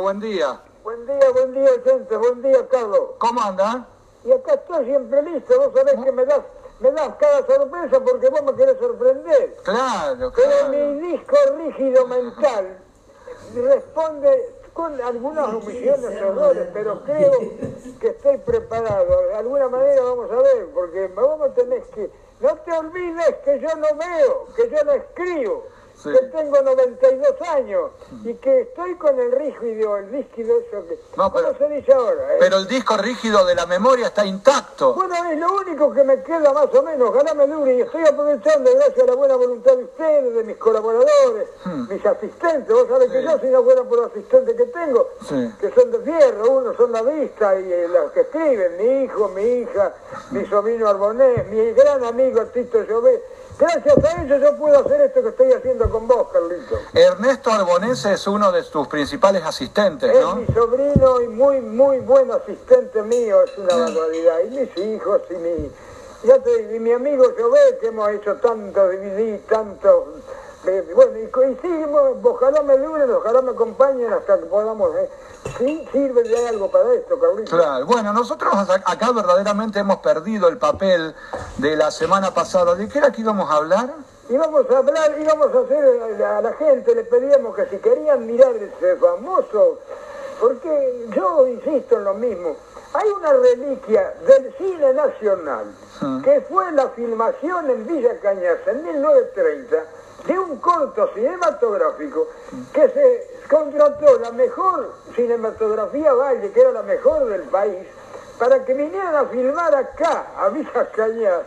Buen día. Buen día, buen día, gente, buen día, Carlos. ¿Cómo anda? Y acá estoy siempre listo, vos sabés que me das, me das cada sorpresa porque vos me querés sorprender. Claro, Pero claro. mi disco rígido mental responde con algunas omisiones, errores, pero creo que estoy preparado. De alguna manera vamos a ver, porque vos tenés que... No te olvides que yo no veo, que yo no escribo, Sí. que tengo 92 años y que estoy con el rígido, el rígido eso que... No, pero- ¿Cómo se dice ahora? eh? Pero el disco rígido de la memoria está intacto. Bueno, es lo único que me queda más o menos, ojalá me dure, y estoy aprovechando gracias a la buena voluntad de ustedes, de mis colaboradores, mis asistentes, vos sabés que Hmm. Yo si no fuera por los asistentes que tengo, Sí. que son de fierro, unos son la vista y eh, los que escriben, mi hijo, mi hija, mi sobrino Arbonés, mi gran amigo Tito Llové, gracias a ellos yo puedo hacer esto que estoy haciendo con vos, Carlito. Ernesto Arbonese es uno de tus principales asistentes, Es ¿no? mi sobrino y muy, muy buen asistente mío, es una barbaridad. Y mis hijos y mi, ya te y mi amigo Jové, que hemos hecho tanto DVD, tanto... eh, bueno, y coincidimos, ojalá me duren, ojalá me acompañen hasta que podamos... eh, sí, sirve de algo para esto, Carlitos. Claro. Bueno, nosotros ac- acá verdaderamente hemos perdido el papel de la semana pasada. ¿De qué era que íbamos a hablar? Íbamos a hablar, íbamos a hacer a la gente, le pedíamos que si querían mirar ese famoso, porque yo insisto en lo mismo, hay una reliquia del cine nacional, que fue la filmación en Villa Cañas en 1930 de un corto cinematográfico que se contrató la mejor cinematografía Valle, que era la mejor del país, para que vinieran a filmar acá, a Villa Cañas,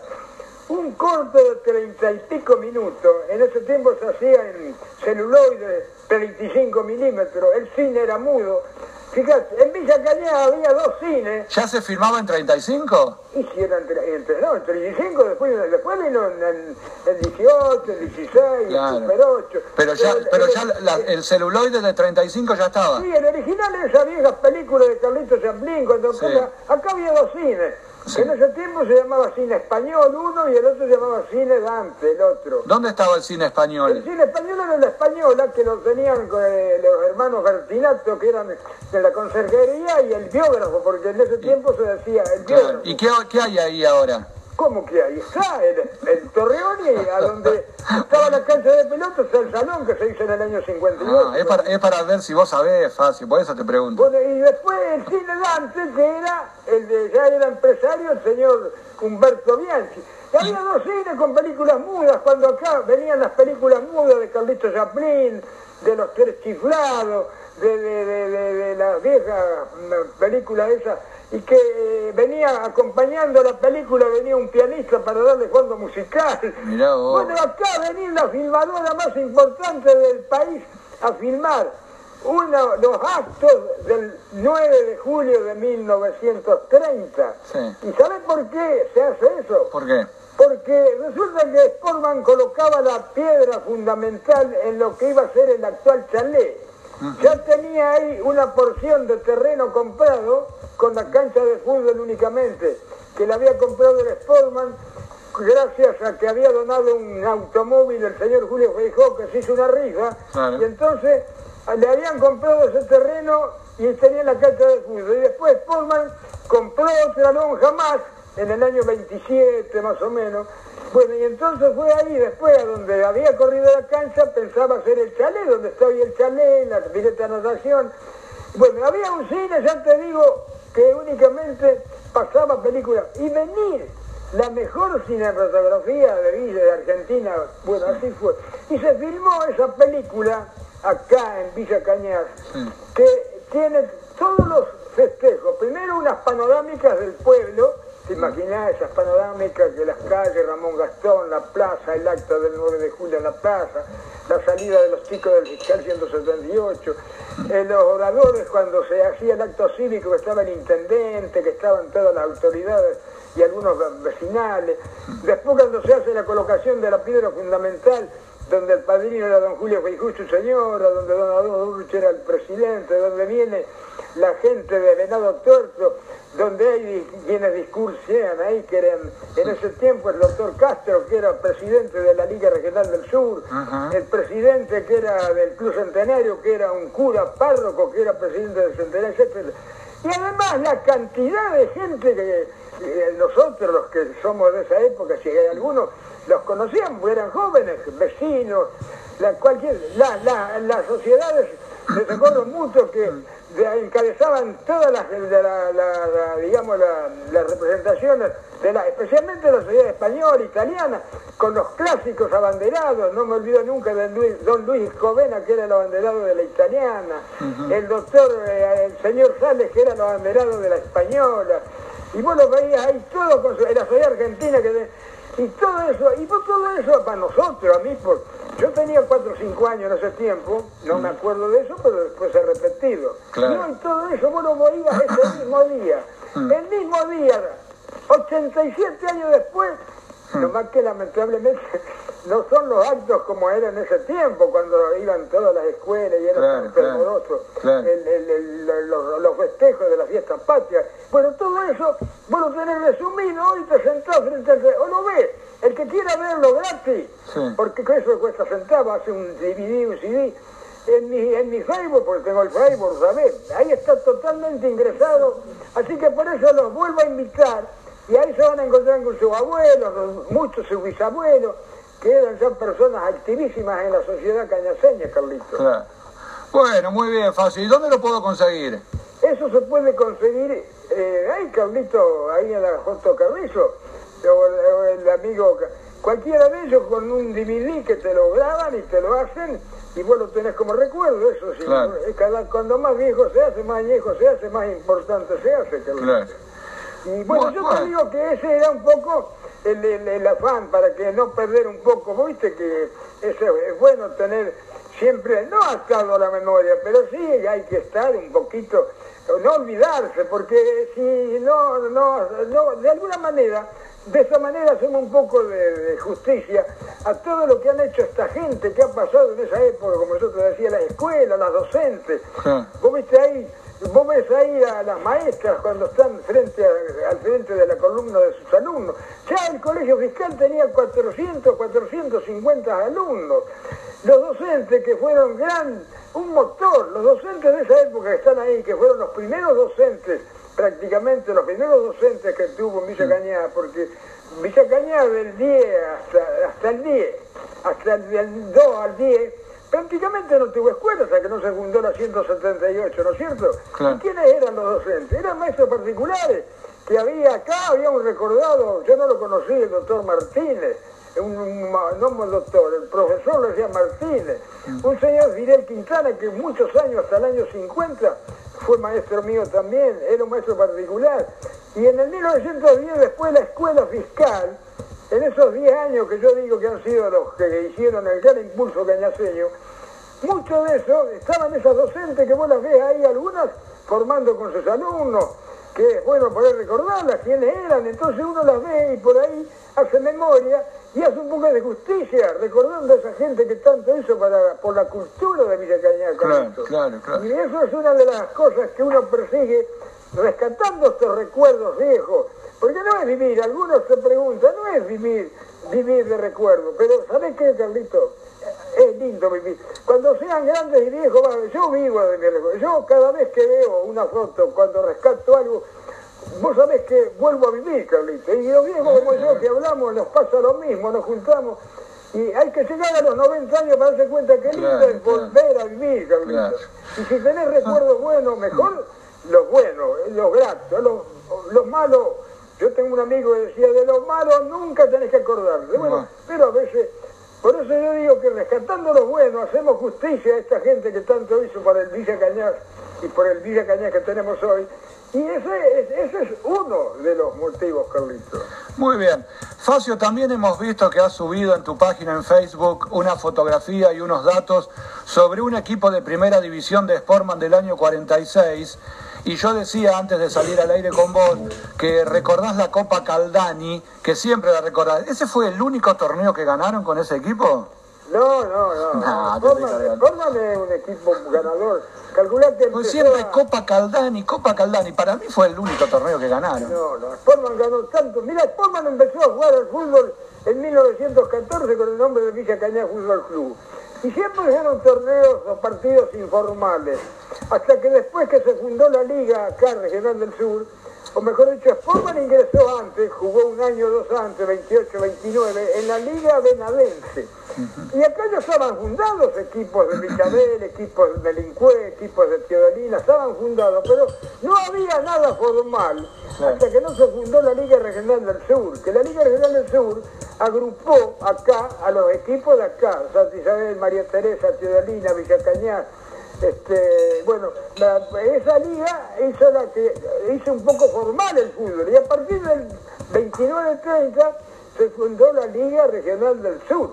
un corto de treinta y pico minutos. En ese tiempo se hacía en celuloide 35 milímetros. El cine era mudo. Fíjate, en Villa Cañas había dos cines. ¿Ya se filmaba en 35? Y si eran entre, entre, no, en 35, después, después vino en, en, en 18, en 16, Claro. en Super 8. Pero ya, el- pero el- ya la- el celuloide de 35 ya estaba. Sí, el original es esa vieja película de Carlitos Chaplin, cuando Sí. acá había dos cines. Sí. En ese tiempo se llamaba cine español uno y el otro se llamaba cine Dante, el otro. ¿Dónde estaba el cine El español? cine español era la española que lo tenían eh, los hermanos Bertinato, que eran de la conserjería, y el biógrafo, porque en ese tiempo se decía el biógrafo. ¿Y qué, qué hay ahí ahora? ¿Cómo que ahí está? El, el Torreón y a donde estaba la cancha de pelota está el salón que se hizo en el año 58. Ah, es, para, es para ver si vos sabés, fácil, por eso te pregunto. Bueno, y después el cine Dante, que era el de, ya era empresario, el señor Humberto Bianchi. Y había dos cines con películas mudas, cuando acá venían las películas mudas de Carlito Chaplin, de los tres chiflados, de, de, de, de- de la vieja mm, película esa, y que venía acompañando la película, venía un pianista para darle fondo musical. Mirá vos. Bueno, acá venía la filmadora más importante del país a filmar uno, los actos del 9 de julio de 1930. Sí. ¿Y sabe por qué se hace eso? ¿Por qué? Porque resulta que Sportman colocaba la piedra fundamental en lo que iba a ser el actual chalet. Ya tenía ahí una porción de terreno comprado con la cancha de fútbol únicamente, que la había comprado el Sportman gracias a que había donado un automóvil el señor Julio Feijó, que se hizo una rifa, Claro. y entonces ah, le habían comprado ese terreno y tenía la cancha de fútbol. Y después Sportman compró otra lonja más, en el año 27 más o menos. Bueno, y entonces fue ahí, después, a donde había corrido la cancha, pensaba hacer el chalet, donde está hoy el chalet, la pileta de natación. Bueno, había un cine, ya te digo, que únicamente pasaba películas. Y venir la mejor cinematografía de Villa de Argentina, bueno, así fue. Y se filmó esa película acá en Villa Cañas, Sí. que tiene todos los festejos. Primero unas panorámicas del pueblo, ¿te imaginás esas panorámicas de las calles, Ramón Gastón, la plaza, el acto del 9 de julio en la plaza, la salida de los chicos del fiscal 178, eh, los oradores cuando se hacía el acto cívico, que estaba el intendente, que estaban todas las autoridades y algunos vecinales. Después cuando se hace la colocación de la piedra fundamental, donde el padrino era don Julio Feijó, su señora, donde don Adolfo Urch era el presidente, donde viene la gente de Venado Tuerto, donde hay quienes discursan ahí, que eran en ese tiempo el doctor Castro, que era presidente de la Liga Regional del Sur, el presidente que era del Club Centenario, que era un cura párroco, que era presidente del Centenario, etc. Y además la cantidad de gente que nosotros, los que somos de esa época, si hay algunos, los conocíamos, eran jóvenes, vecinos, la, cualquier, las sociedades, les recuerdo mucho que encabezaban todas las, digamos, las representaciones, de la, especialmente la sociedad española, italiana, con los clásicos abanderados, no me olvido nunca de don Luis Covena, que era el abanderado de la italiana, el doctor, eh, el señor Sales, que era el abanderado de la española, y vos lo veías ahí todo con la sociedad argentina, que y todo eso, y todo eso para nosotros, a mí, por, yo tenía 4 o 5 años en ese tiempo, no me acuerdo de eso, pero después he repetido. Y todo eso vos lo veías ese mismo día. Mm. El mismo día, 87 años después, no más que lamentablemente no son los actos como eran en ese tiempo, cuando iban todas las escuelas y eran tan los, festejos de la fiesta patria. Bueno, todo eso, bueno, tenés resumido, hoy te sentás frente al... o lo ves, el que quiera verlo gratis, porque eso cuesta centavos, hace un DVD, un CD, en mi, en mi Facebook, porque tengo el Facebook, ¿sabes? Ahí está totalmente ingresado, así que por eso los vuelvo a invitar, y ahí se van a encontrar con sus abuelos, muchos sus bisabuelos, que eran ya personas activísimas en la sociedad cañaseña, Carlitos. Bueno, muy bien, fácil. ¿Y dónde lo puedo conseguir? Eso se puede conseguir eh, ahí, Carlito, ahí en la Joto Carrizo o, el amigo, cualquiera de ellos con un DVD que te lo graban y te lo hacen y vos lo tenés como recuerdo, eso sí. Cada, cuando más viejo se hace, más viejo se hace, más importante se hace. Claro. Y bueno, yo te digo que ese era un poco el, el, afán para que no perder un poco, viste que eso es bueno tener siempre, no atado a la memoria, pero sí hay que estar un poquito, no olvidarse, porque si no, no, no, de alguna manera de esa manera hacemos un poco de, justicia a todo lo que han hecho esta gente que ha pasado en esa época, como yo te decía, las escuelas, las docentes. Vos viste ahí, vos ves ahí a las maestras cuando están frente al frente de la columna de sus alumnos. Ya el colegio fiscal tenía 400, 450 alumnos. Los docentes que fueron gran, un motor, los docentes de esa época que están ahí, que fueron los primeros docentes prácticamente los primeros docentes que tuvo Villa Cañada, porque Villa Cañada del 10 hasta, hasta el 10, hasta el del 2 al 10, prácticamente no tuvo escuela hasta que no se fundó la 178, ¿no es cierto? ¿Y quiénes eran los docentes? Eran maestros particulares, que había acá, había un recordado, yo no lo conocí, el doctor Martínez, un, un, no el doctor, el profesor lo decía Martínez, mm. un señor Fidel Quintana que muchos años, hasta el año 50, fue maestro mío también, era un maestro particular. Y en el 1910, después de la escuela fiscal, en esos 10 años que yo digo que han sido los que hicieron el gran impulso cañaseño, mucho de eso estaban esas docentes que vos las ves ahí, algunas formando con sus alumnos, que es bueno poder recordarlas, quiénes eran, entonces uno las ve y por ahí hace memoria y hace un poco de justicia, recordando a esa gente que tanto hizo para, por la cultura de Villa Cañada. Claro, claro, Y eso es una de las cosas que uno persigue rescatando estos recuerdos viejos. Porque no es vivir, algunos se preguntan, no es vivir, vivir de recuerdo, pero ¿sabes qué, Carlito? Es lindo vivir. Cuando sean grandes y viejos, yo vivo de mi recuerdo. Yo cada vez que veo una foto, cuando rescato algo, Vos sabés que vuelvo a vivir, Carlito. Y los viejos como yo que hablamos nos pasa lo mismo, nos juntamos. Y hay que llegar a los 90 años para darse cuenta que lindo es volver a vivir, Carlito. Y si tenés recuerdos buenos, mejor los buenos, los gratos, los, los malos. Yo tengo un amigo que decía, de los malos nunca tenés que acordarte. Bueno, pero a veces, por eso yo digo que rescatando los buenos, hacemos justicia a esta gente que tanto hizo para el Villa Cañas y por el Villa Cañas que tenemos hoy. Y ese, ese es uno de los motivos, Carlitos. Muy bien. Facio, también hemos visto que has subido en tu página en Facebook una fotografía y unos datos sobre un equipo de primera división de Sportman del año 46. Y yo decía antes de salir al aire con vos que recordás la Copa Caldani, que siempre la recordás. ¿Ese fue el único torneo que ganaron con ese equipo? No, no, no. Estoy Sportman es un equipo ganador. Calculate Pues siempre a- Copa Caldani, Copa Caldani. Para mí fue el único torneo que ganaron. No, no, Sportman ganó tanto. Mira, Sportman empezó a jugar al fútbol en 1914 con el nombre de Villa Cañá Fútbol Club. Y siempre eran torneos o partidos informales. Hasta que después que se fundó la liga acá, Regional del Sur, o mejor dicho, Sportman ingresó antes, jugó un año o dos antes, 28, 29, en la liga venadense. Y acá ya estaban fundados equipos de Villavel, equipos de Lincue, equipos de Teodolina, estaban fundados, pero no había nada formal hasta que no se fundó la Liga Regional del Sur, que la Liga Regional del Sur agrupó acá a los equipos de acá, Santa Isabel, María Teresa, Teodolina, Villa Cañar, este, bueno, la- esa liga hizo, la que, hizo un poco formal el fútbol y a partir del 29-30 se fundó la Liga Regional del Sur.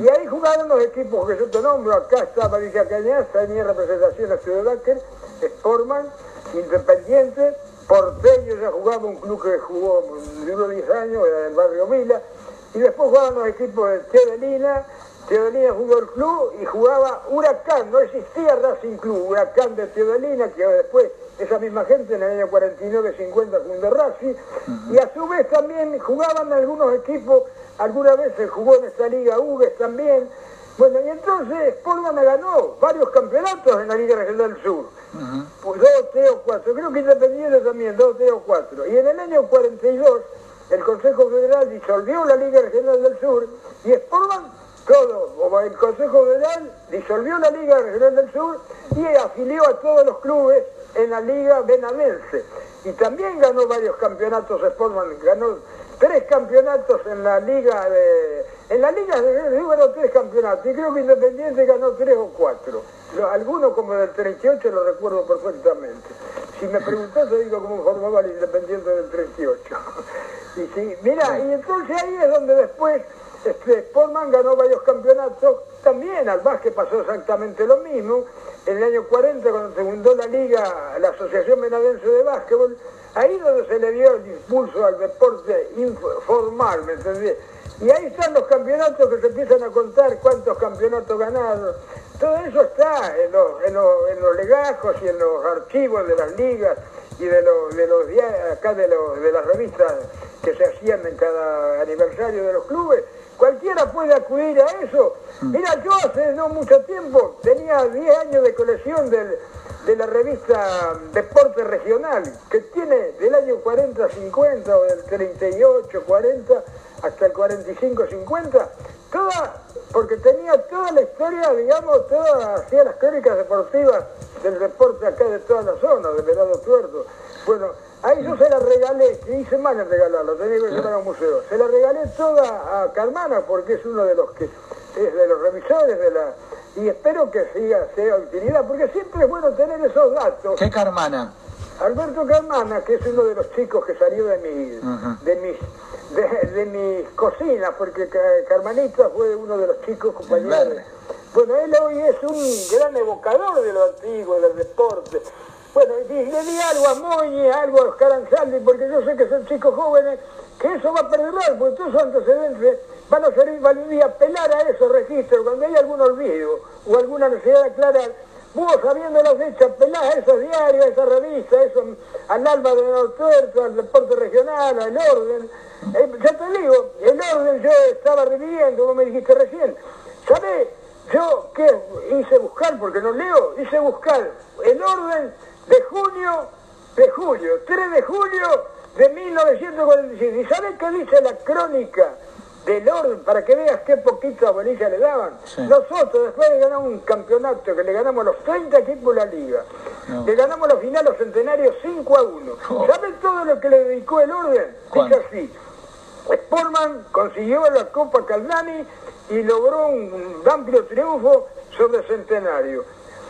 Y ahí jugaron los equipos que yo te nombro, acá estaba Villa Cañas, tenía representación a Ciudad Láquer, Sportman, Independiente, Porteño ya jugaba un club que jugó, duró 10 años, era del barrio Vila, y después jugaban los equipos de Teodolina, Teodolina Fútbol Club y jugaba Huracán, no existía Racing Club, Huracán de Teodolina, que después esa misma gente en el año 49-50 fundó Racing, y a su vez también jugaban algunos equipos, alguna vez se jugó en esta liga Ugues también, bueno, y entonces Sportman ganó varios campeonatos en la Liga Regional del Sur, pues dos, tres o cuatro, creo que Independiente también, dos, tres o cuatro, y en el año 42 el Consejo Federal disolvió la Liga Regional del Sur y Sportman todo, o el Consejo Federal disolvió la Liga Regional del Sur y afilió a todos los clubes en la Liga Benadense. Y también ganó varios campeonatos Sportman, ganó tres campeonatos en la Liga de... En la Liga de ganó tres campeonatos y creo que Independiente ganó tres o cuatro. Algunos como del 38 lo recuerdo perfectamente. Si me preguntás te digo cómo formaba el Independiente del 38. Y sí, mira, y entonces ahí es donde después este, Sportman ganó varios campeonatos, también al básquet pasó exactamente lo mismo, en el año 40 cuando se fundó la liga, la Asociación Benadense de Básquetbol, ahí donde se le dio el impulso al deporte informal, ¿me entendés? Y ahí están los campeonatos que se empiezan a contar, cuántos campeonatos ganados. Todo eso está en los, en los, en los legajos y en los archivos de las ligas y de los, de los acá de, los, de las revistas que se hacían en cada aniversario de los clubes. Cualquiera puede acudir a eso. Mira, yo hace no mucho tiempo tenía 10 años de colección del- de la revista Deporte Regional, que tiene del año 40-50 o del 38-40 hasta el 45-50, toda, porque tenía toda la historia, digamos, toda, hacía las crónicas deportivas del deporte acá de toda la zona, de Venado Tuerto. Bueno, ahí yo se la regalé, que hice mal en regalarlo, tenía que llevar a un museo. Se la regalé toda a Carmana porque es uno de los que, es de los revisores de la... Y espero que siga, sea utilidad, porque siempre es bueno tener esos datos. ¿Qué Carmana? Alberto Carmana, que es uno de los chicos que salió de, mi, de, mis, de, de mis cocinas, porque Ca- Carmanita fue uno de los chicos compañeros. Bueno, él hoy es un gran evocador de lo antiguo, del deporte. Bueno, le di algo a Moñi, algo a Oscar Ansaldi, porque yo sé que son chicos jóvenes, que eso va a perdurar, porque todos esos antecedentes van a servir, van a ir a apelar a esos registros, cuando hay algún olvido o alguna necesidad de aclarar, vos sabiendo la fecha, apelás a esos diarios, a esa revista, a eso, al alma de Nortuerto, al deporte regional, al orden. Eh, ya te digo, el orden yo estaba reviviendo, como me dijiste recién. ¿Sabés? Yo, ¿qué hice buscar? Porque no leo, hice buscar el orden de junio, de julio, 3 de julio de 1945. ¿Y sabés qué dice la crónica del orden? Para que veas qué poquita bolilla le daban. Sí. Nosotros, después de ganar un campeonato que le ganamos los 30 equipos de la liga, No. le ganamos la final los centenarios 5 a 1. Oh. ¿Sabés todo lo que le dedicó el orden? Dice así. Sportman consiguió la Copa Caldani y logró un amplio triunfo sobre Centenario.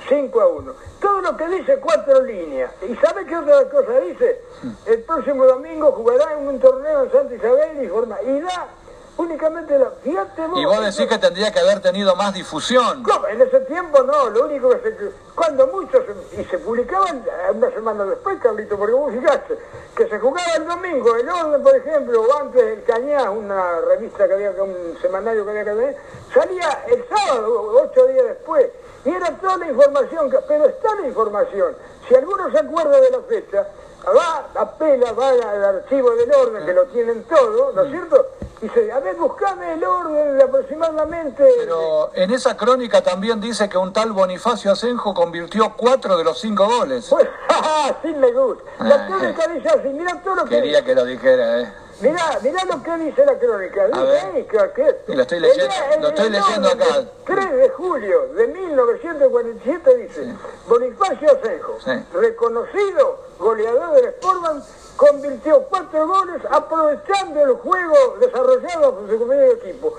5 a 1. Todo lo que dice cuatro líneas. ¿Y sabe qué otra cosa dice? El próximo domingo jugará en un torneo en Santa Isabel y, forma, y da Únicamente la. Fíjate Y vos decís que tendría que haber tenido más difusión. ¿Cómo? En ese tiempo no, lo único que se. Cuando muchos. Y se publicaban una semana después, Carlito, porque vos fijaste que se jugaba el domingo, el orden, por ejemplo, o antes el Cañá, una revista que había, un semanario que había que tener, salía el sábado, ocho días después. Y era toda la información, que- pero está la información. Si alguno se acuerda de la fecha, va, apela, va al archivo del orden, que lo tienen todo, ¿no es cierto? Y dice, a ver, buscame el orden de aproximadamente... Pero en esa crónica también dice que un tal Bonifacio Asenjo convirtió cuatro de los cinco goles. Pues, sí le gusta. La Ah, crónica dice así, mira todo lo que Quería que lo dijera, ¿eh? Mirá, mirá lo que dice la crónica. Dice ver. ahí que, lo estoy leyendo- el- lo estoy leyendo acá. del 3 de julio de 1947 dice, Bonifacio Asenjo, Sí. reconocido goleador del Sportman, convirtió cuatro goles aprovechando el juego desarrollado por su compañero de equipo.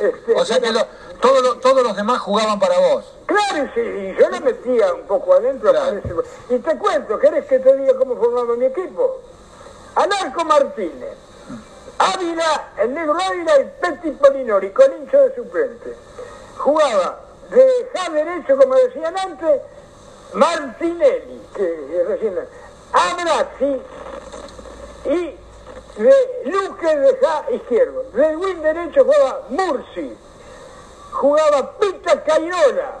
Este, Mm. O sea que lo- todos, los, todos los demás jugaban para vos. Claro, y sí, y yo le metía un poco adentro. Claro. Y te cuento, ¿querés que te diga cómo formaba mi equipo? Anarco Martínez, Ávila, el negro Ávila y Petty Polinori, con hincho de suplente. Jugaba de ja derecho, como decían antes, Martinelli, que recién, Abrazzi y de Luque de ja izquierdo. De wing derecho jugaba Mursi, jugaba Pita Cainola,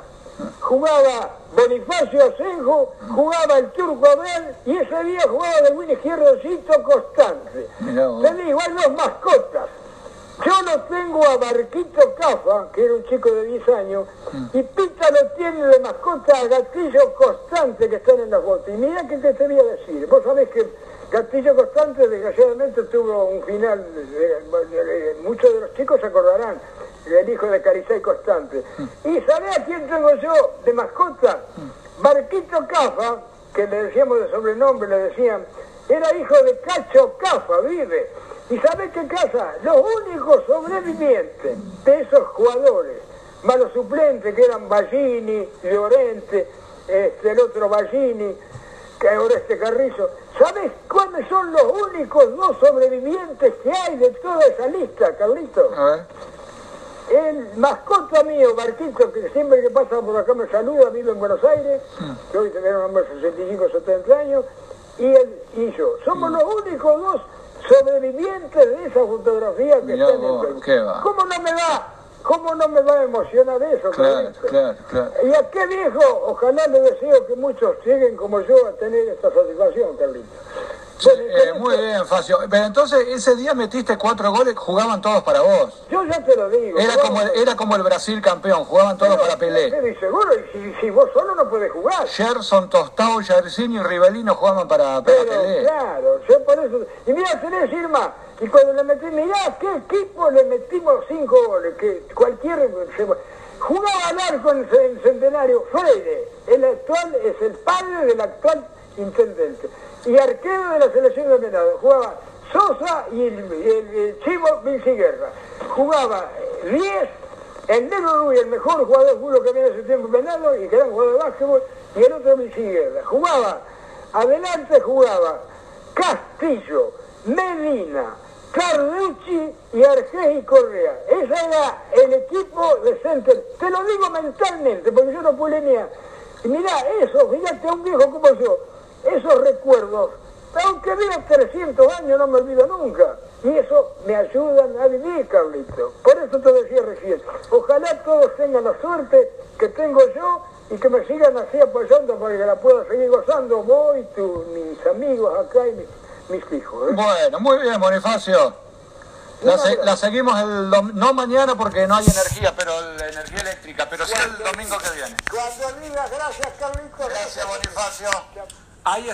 jugaba Bonifacio Asenjo, jugaba el Turco Abel y ese día jugaba de win izquierdo Cito Constante. Te digo, hay dos mascotas. Yo lo tengo a Barquito Cafa, que era un chico de 10 años, y Pita lo tiene de mascota a Gatillo Constante, que están en las botas. Y mira que te voy a decir. Vos sabés que Gatillo Constante, desgraciadamente, tuvo un final, muchos de los chicos se acordarán, el hijo de Caricay Constante. ¿Y sabés a quién tengo yo de mascota? Barquito Cafa, que le decíamos de sobrenombre, le decían, era hijo de Cacho Cafa, vive. ¿Y sabés qué casa? Los únicos sobrevivientes de esos jugadores, más los suplentes que eran Ballini, Llorente, este, el otro Ballini, que ahora este Carrizo. ¿Sabés cuáles son los únicos dos sobrevivientes que hay de toda esa lista, Carlito? A ver. El mascota mío, Barquito, que siempre que pasa por acá me saluda, vive en Buenos Aires, que hoy un hombre de 65, 70 años, y él y yo. Somos los únicos dos sobrevivientes de esa fotografía que Mirá están en vos, qué va. ¿Cómo no me va? ¿Cómo no me va a emocionar eso? Claro, claro, claro. Y a qué viejo, ojalá le deseo que muchos lleguen como yo a tener esta satisfacción, Carlito. Eh, muy bien, Facio. Pero entonces ese día metiste cuatro goles, jugaban todos para vos. Yo ya te lo digo. Era como el, era como el Brasil campeón, jugaban todos para Pelé. Pero seguro, y si, si vos solo no podés jugar. Gerson, Tostao, Jairzinho y Rivelino jugaban para, para Pero Pelé. claro, yo por eso. Y mira, tenés Irma, y cuando le metí, mirá qué equipo le metimos cinco goles, que cualquier. jugaba al arco en el centenario Freire, el actual, es el padre del actual intendente. Y arquero de la selección de Venado. Jugaba Sosa y el, el- el Chivo Vinciguerra. Jugaba 10 el negro Rubio, el mejor jugador de fútbol que había en ese tiempo en Venado y que era un jugador de básquetbol, y el otro Vinciguerra. Jugaba, adelante jugaba Castillo, Medina, Carducci y Argés y Correa. Ese era el equipo de Center. Te lo digo mentalmente, porque yo no pulenía. Y mirá, eso, fíjate a un viejo como yo, esos recuerdos, aunque viva 300 años, no me olvido nunca. Y eso me ayudan a vivir, Carlito. Por eso te decía recién, ojalá todos tengan la suerte que tengo yo y que me sigan así apoyando para que la pueda seguir gozando vos y tu- mis amigos acá y mis, mis hijos. ¿eh? Bueno, muy bien, Bonifacio. La, se- la seguimos el no mañana porque no hay energía, pero la energía eléctrica, pero sí el domingo que viene. Cuando digas gracias, Carlito. Gracias, Bonifacio. Ahí está.